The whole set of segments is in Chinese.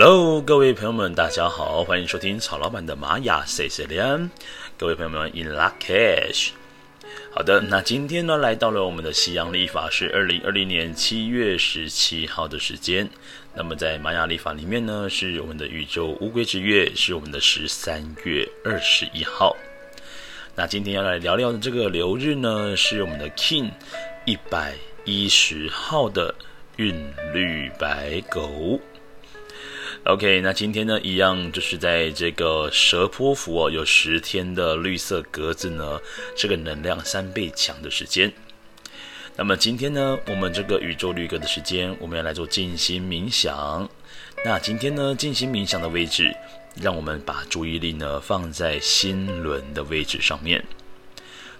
Hello，各位朋友们，大家好，欢迎收听曹老板的玛雅 C C 连。各位朋友们，In Lak'ech。好的，那今天呢，来到了我们的西洋历法是二零二零年七月十七号的时间。那么在玛雅历法里面呢，是我们的宇宙乌龟之月，是我们的十三月二十一号。那今天要来聊聊的这个流日呢，是我们的 King 一百一十号的韵律白狗。OK，那今天呢，一样就是在这个蛇波符哦，有十天的绿色格子呢，这个能量三倍强的时间。那么今天呢，我们这个宇宙绿格的时间，我们要来做静心冥想。那今天呢，静心冥想的位置，让我们把注意力呢放在心轮的位置上面。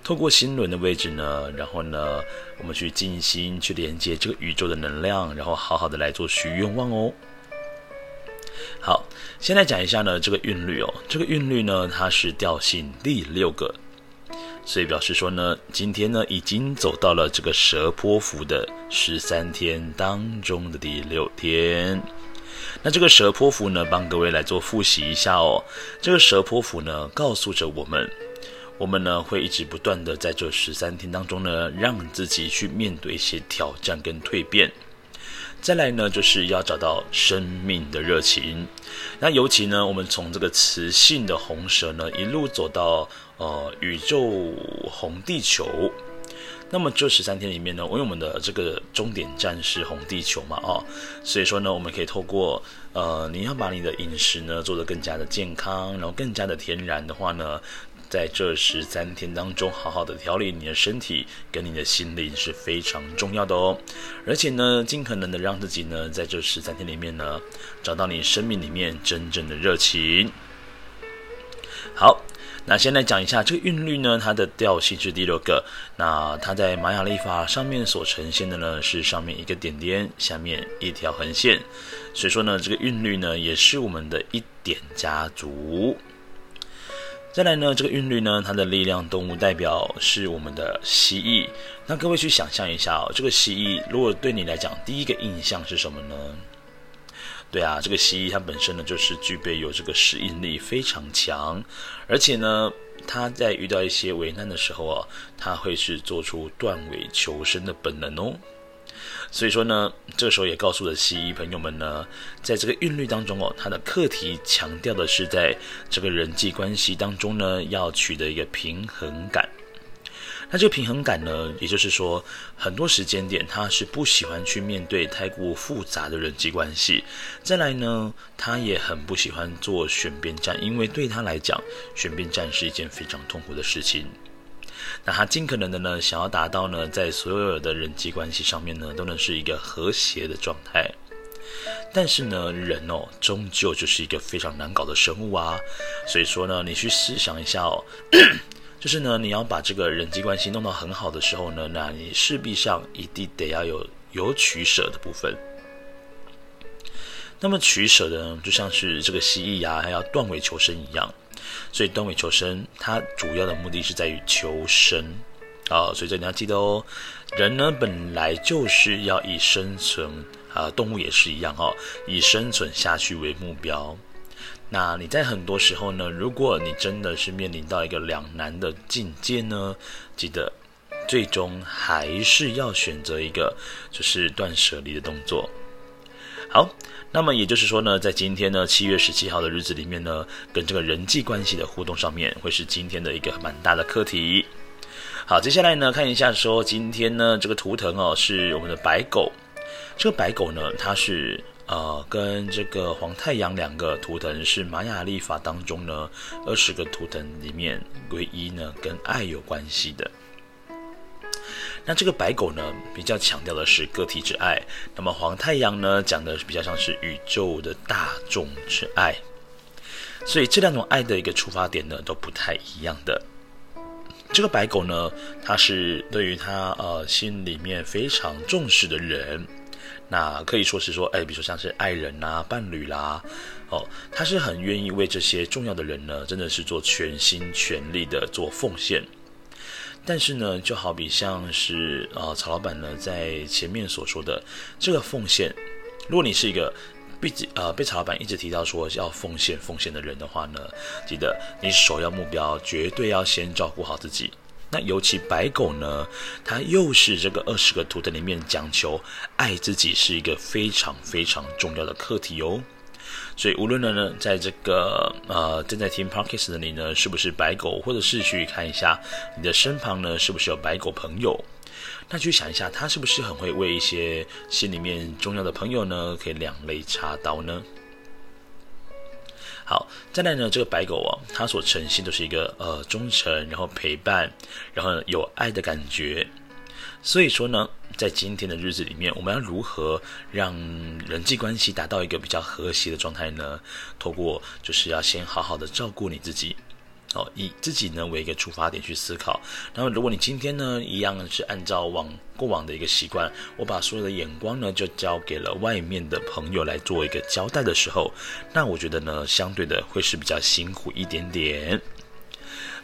透过心轮的位置呢，然后呢，我们去静心，去连接这个宇宙的能量，然后好好的来做许愿望哦。好，先来讲一下呢，这个韵律哦，这个韵律呢，它是调性第六个，所以表示说呢，今天呢已经走到了这个蛇坡符的十三天当中的第六天。那这个蛇坡符呢，帮各位来做复习一下哦。这个蛇坡符呢，告诉着我们，我们呢会一直不断的在这十三天当中呢，让自己去面对一些挑战跟蜕变。再来呢，就是要找到生命的热情。那尤其呢，我们从这个磁性的红蛇呢，一路走到呃宇宙红地球。那么这十三天里面呢，因为我们的这个终点站是红地球嘛，哦，所以说呢，我们可以透过呃，你要把你的饮食呢做得更加的健康，然后更加的天然的话呢。在这十三天当中，好好的调理你的身体跟你的心灵是非常重要的哦。而且呢，尽可能的让自己呢，在这十三天里面呢，找到你生命里面真正的热情。好，那先来讲一下这个韵律呢，它的调性是第六个。那它在玛雅历法上面所呈现的呢，是上面一个点点，下面一条横线。所以说呢，这个韵律呢，也是我们的一点家族。再来呢，这个韵律呢，它的力量动物代表是我们的蜥蜴。那各位去想象一下哦，这个蜥蜴如果对你来讲，第一个印象是什么呢？对啊，这个蜥蜴它本身呢，就是具备有这个适应力非常强，而且呢，它在遇到一些危难的时候啊，它会是做出断尾求生的本能哦。所以说呢，这个时候也告诉了西医朋友们呢，在这个韵律当中哦，它的课题强调的是在这个人际关系当中呢，要取得一个平衡感。那这个平衡感呢，也就是说，很多时间点他是不喜欢去面对太过复杂的人际关系。再来呢，他也很不喜欢做选边站，因为对他来讲，选边站是一件非常痛苦的事情。那他尽可能的呢，想要达到呢，在所有的人际关系上面呢，都能是一个和谐的状态。但是呢，人哦，终究就是一个非常难搞的生物啊。所以说呢，你去试想一下哦，就是呢，你要把这个人际关系弄到很好的时候呢，那你势必上一定得要有有取舍的部分。那么取舍的呢，就像是这个蜥蜴啊，还要断尾求生一样。所以断尾求生，它主要的目的是在于求生啊，所以这你要记得哦。人呢本来就是要以生存啊，动物也是一样哦，以生存下去为目标。那你在很多时候呢，如果你真的是面临到一个两难的境界呢，记得最终还是要选择一个就是断舍离的动作。好，那么也就是说呢，在今天呢，七月十七号的日子里面呢，跟这个人际关系的互动上面，会是今天的一个蛮大的课题。好，接下来呢，看一下说今天呢，这个图腾哦，是我们的白狗。这个白狗呢，它是呃，跟这个黄太阳两个图腾是玛雅历法当中呢，二十个图腾里面唯一呢，跟爱有关系的。那这个白狗呢，比较强调的是个体之爱；那么黄太阳呢，讲的比较像是宇宙的大众之爱。所以这两种爱的一个出发点呢，都不太一样的。这个白狗呢，它是对于他呃心里面非常重视的人，那可以说是说，哎，比如说像是爱人啦、伴侣啦，哦，他是很愿意为这些重要的人呢，真的是做全心全力的做奉献。但是呢，就好比像是呃，曹老板呢在前面所说的这个奉献，如果你是一个被呃被曹老板一直提到说要奉献奉献的人的话呢，记得你首要目标绝对要先照顾好自己。那尤其白狗呢，它又是这个二十个图腾里面讲求爱自己是一个非常非常重要的课题哦。所以无论呢，在这个呃正在听 Podcast 的你呢，是不是白狗，或者是去看一下你的身旁呢，是不是有白狗朋友？那去想一下，他是不是很会为一些心里面重要的朋友呢，可以两肋插刀呢？好，再来呢，这个白狗啊，它所呈现都是一个呃忠诚，然后陪伴，然后有爱的感觉。所以说呢，在今天的日子里面，我们要如何让人际关系达到一个比较和谐的状态呢？透过就是要先好好的照顾你自己。哦，以自己呢为一个出发点去思考。然后，如果你今天呢一样是按照往过往的一个习惯，我把所有的眼光呢就交给了外面的朋友来做一个交代的时候，那我觉得呢相对的会是比较辛苦一点点。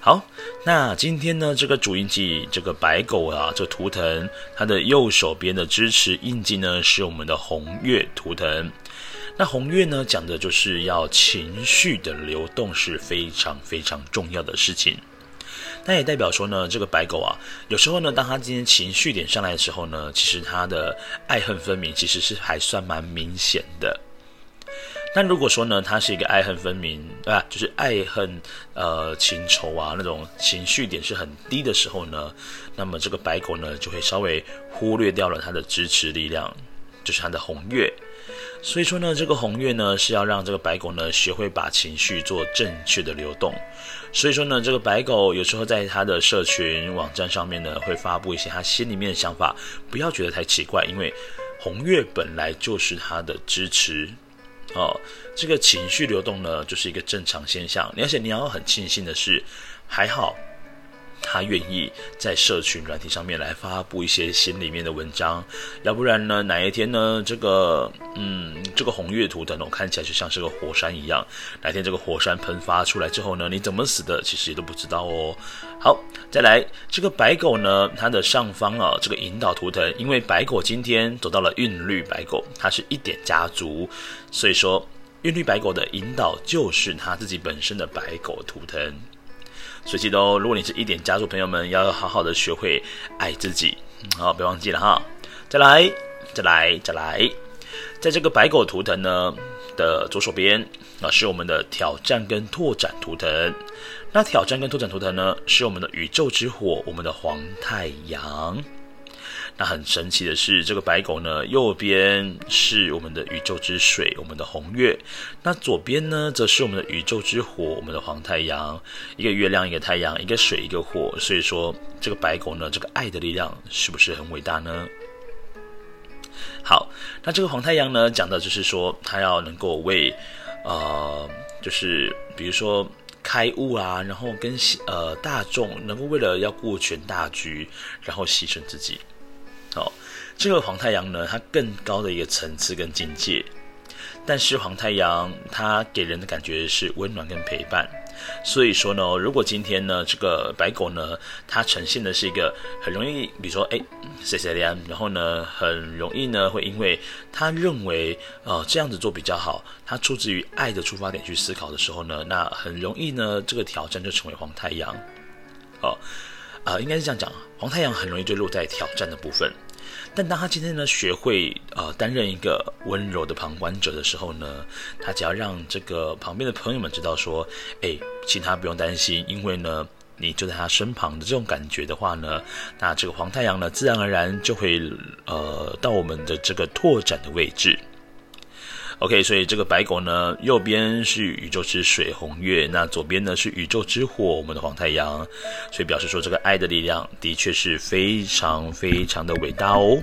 好，那今天呢这个主印记这个白狗啊，这图腾它的右手边的支持印记呢是我们的红月图腾。那红月呢，讲的就是要情绪的流动是非常非常重要的事情。那也代表说呢，这个白狗啊，有时候呢，当他今天情绪点上来的时候呢，其实他的爱恨分明，其实是还算蛮明显的。那如果说呢，他是一个爱恨分明，对吧？就是爱恨呃情仇啊那种情绪点是很低的时候呢，那么这个白狗呢，就会稍微忽略掉了他的支持力量，就是他的红月。所以说呢，这个红月呢是要让这个白狗呢学会把情绪做正确的流动。所以说呢，这个白狗有时候在他的社群网站上面呢会发布一些他心里面的想法，不要觉得太奇怪，因为红月本来就是他的支持哦。这个情绪流动呢就是一个正常现象，而且你要很庆幸的是，还好。他愿意在社群软体上面来发布一些心里面的文章，要不然呢，哪一天呢，这个嗯，这个红月图腾我看起来就像是个火山一样，哪天这个火山喷发出来之后呢，你怎么死的，其实也都不知道哦。好，再来这个白狗呢，它的上方啊，这个引导图腾，因为白狗今天走到了韵律白狗，它是一点家族，所以说韵律白狗的引导就是它自己本身的白狗图腾。所以记得哦，如果你是一点家族朋友们，要好好的学会爱自己，好，别忘记了哈。再来，再来，再来，在这个白狗图腾呢的左手边啊，是我们的挑战跟拓展图腾。那挑战跟拓展图腾呢，是我们的宇宙之火，我们的黄太阳。那很神奇的是，这个白狗呢，右边是我们的宇宙之水，我们的红月；那左边呢，则是我们的宇宙之火，我们的黄太阳。一个月亮，一个太阳，一个水，一个火。所以说，这个白狗呢，这个爱的力量是不是很伟大呢？好，那这个黄太阳呢，讲的就是说，它要能够为，呃，就是比如说开悟啊，然后跟呃大众能够为了要顾全大局，然后牺牲自己。哦，这个黄太阳呢，它更高的一个层次跟境界，但是黄太阳它给人的感觉是温暖跟陪伴，所以说呢，如果今天呢，这个白狗呢，它呈现的是一个很容易，比如说哎，谢谢亮，然后呢，很容易呢，会因为他认为呃这样子做比较好，他出自于爱的出发点去思考的时候呢，那很容易呢，这个挑战就成为黄太阳，哦。呃，应该是这样讲，黄太阳很容易就落在挑战的部分，但当他今天呢学会呃担任一个温柔的旁观者的时候呢，他只要让这个旁边的朋友们知道说，哎，请他不用担心，因为呢你就在他身旁的这种感觉的话呢，那这个黄太阳呢自然而然就会呃到我们的这个拓展的位置。OK，所以这个白狗呢，右边是宇宙之水红月，那左边呢是宇宙之火我们的黄太阳，所以表示说这个爱的力量的确是非常非常的伟大哦。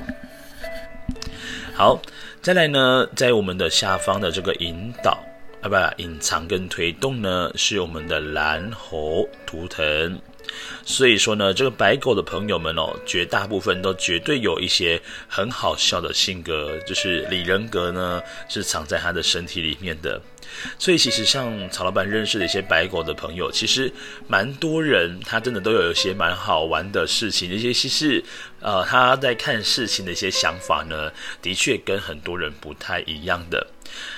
好，再来呢，在我们的下方的这个引导啊，不，隐藏跟推动呢，是我们的蓝猴图腾。所以说呢，这个白狗的朋友们哦，绝大部分都绝对有一些很好笑的性格，就是里人格呢是藏在他的身体里面的所以其实像曹老板认识的一些白狗的朋友，其实蛮多人他真的都有一些蛮好玩的事情，一些其实呃他在看事情的一些想法呢，的确跟很多人不太一样的。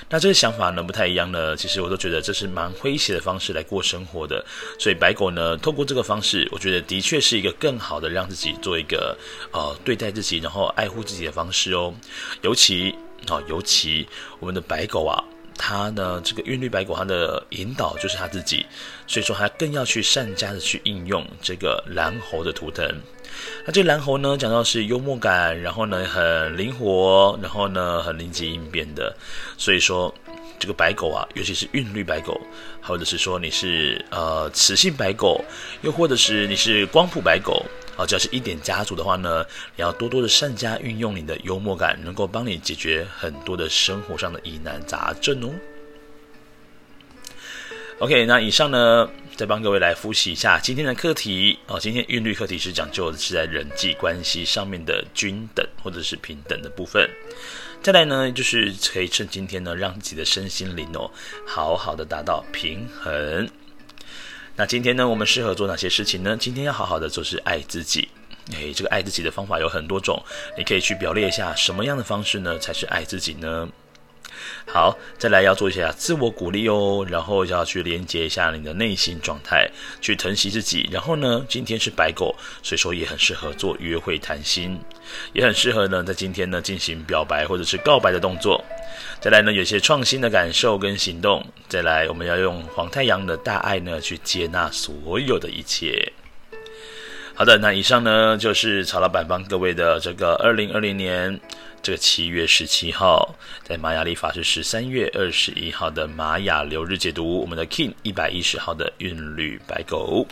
那这个想法呢不太一样呢，其实我都觉得这是蛮诙谐的方式来过生活的。所以白狗呢，透过这个方式，我觉得的确是一个更好的让自己做一个呃对待自己，然后爱护自己的方式哦。尤其啊、尤其我们的白狗啊。他呢，这个韵律白狗，它的引导就是他自己，所以说他更要去善加的去应用这个蓝猴的图腾。那这个蓝猴呢，讲到是幽默感，然后呢很灵活，然后呢很灵机应变的。所以说这个白狗啊，尤其是韵律白狗，或者是说你是呃雌性白狗，又或者是你是光谱白狗。好，只要是一点家族的话呢，你要多多的善加运用你的幽默感，能够帮你解决很多的生活上的疑难杂症哦。OK，那以上呢，再帮各位来复习一下今天的课题哦。今天韵律课题是讲究的是在人际关系上面的均等或者是平等的部分。再来呢，就是可以趁今天呢，让自己的身心灵哦，好好的达到平衡。那今天呢，我们适合做哪些事情呢？今天要好好的做是爱自己。诶，这个爱自己的方法有很多种，你可以去表列一下什么样的方式呢，才是爱自己呢？好，再来要做一下自我鼓励哦，然后要去连接一下你的内心状态，去疼惜自己。然后呢，今天是白狗，所以说也很适合做约会谈心，也很适合呢在今天呢进行表白或者是告白的动作。再来呢，有些创新的感受跟行动。再来，我们要用黄太阳的大爱呢去接纳所有的一切。好的，那以上呢就是曹老板帮各位的这个二零二零年这个七月十七号，在玛雅历法是十三月二十一号的玛雅流日解读，我们的 King 一百一十号的韵律白狗。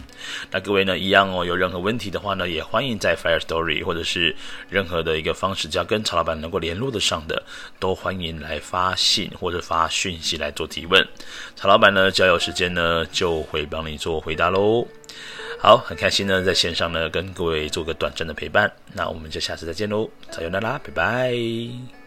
那各位呢一样哦，有任何问题的话呢，也欢迎在 Fire Story 或者是任何的一个方式，只要跟曹老板能够联络得上的，都欢迎来发信或者发讯息来做提问。曹老板呢，只要有时间呢，就会帮你做回答喽。好，很开心呢，在线上呢跟各位做个短暂的陪伴，那我们就下次再见喽，再见啦啦，拜拜。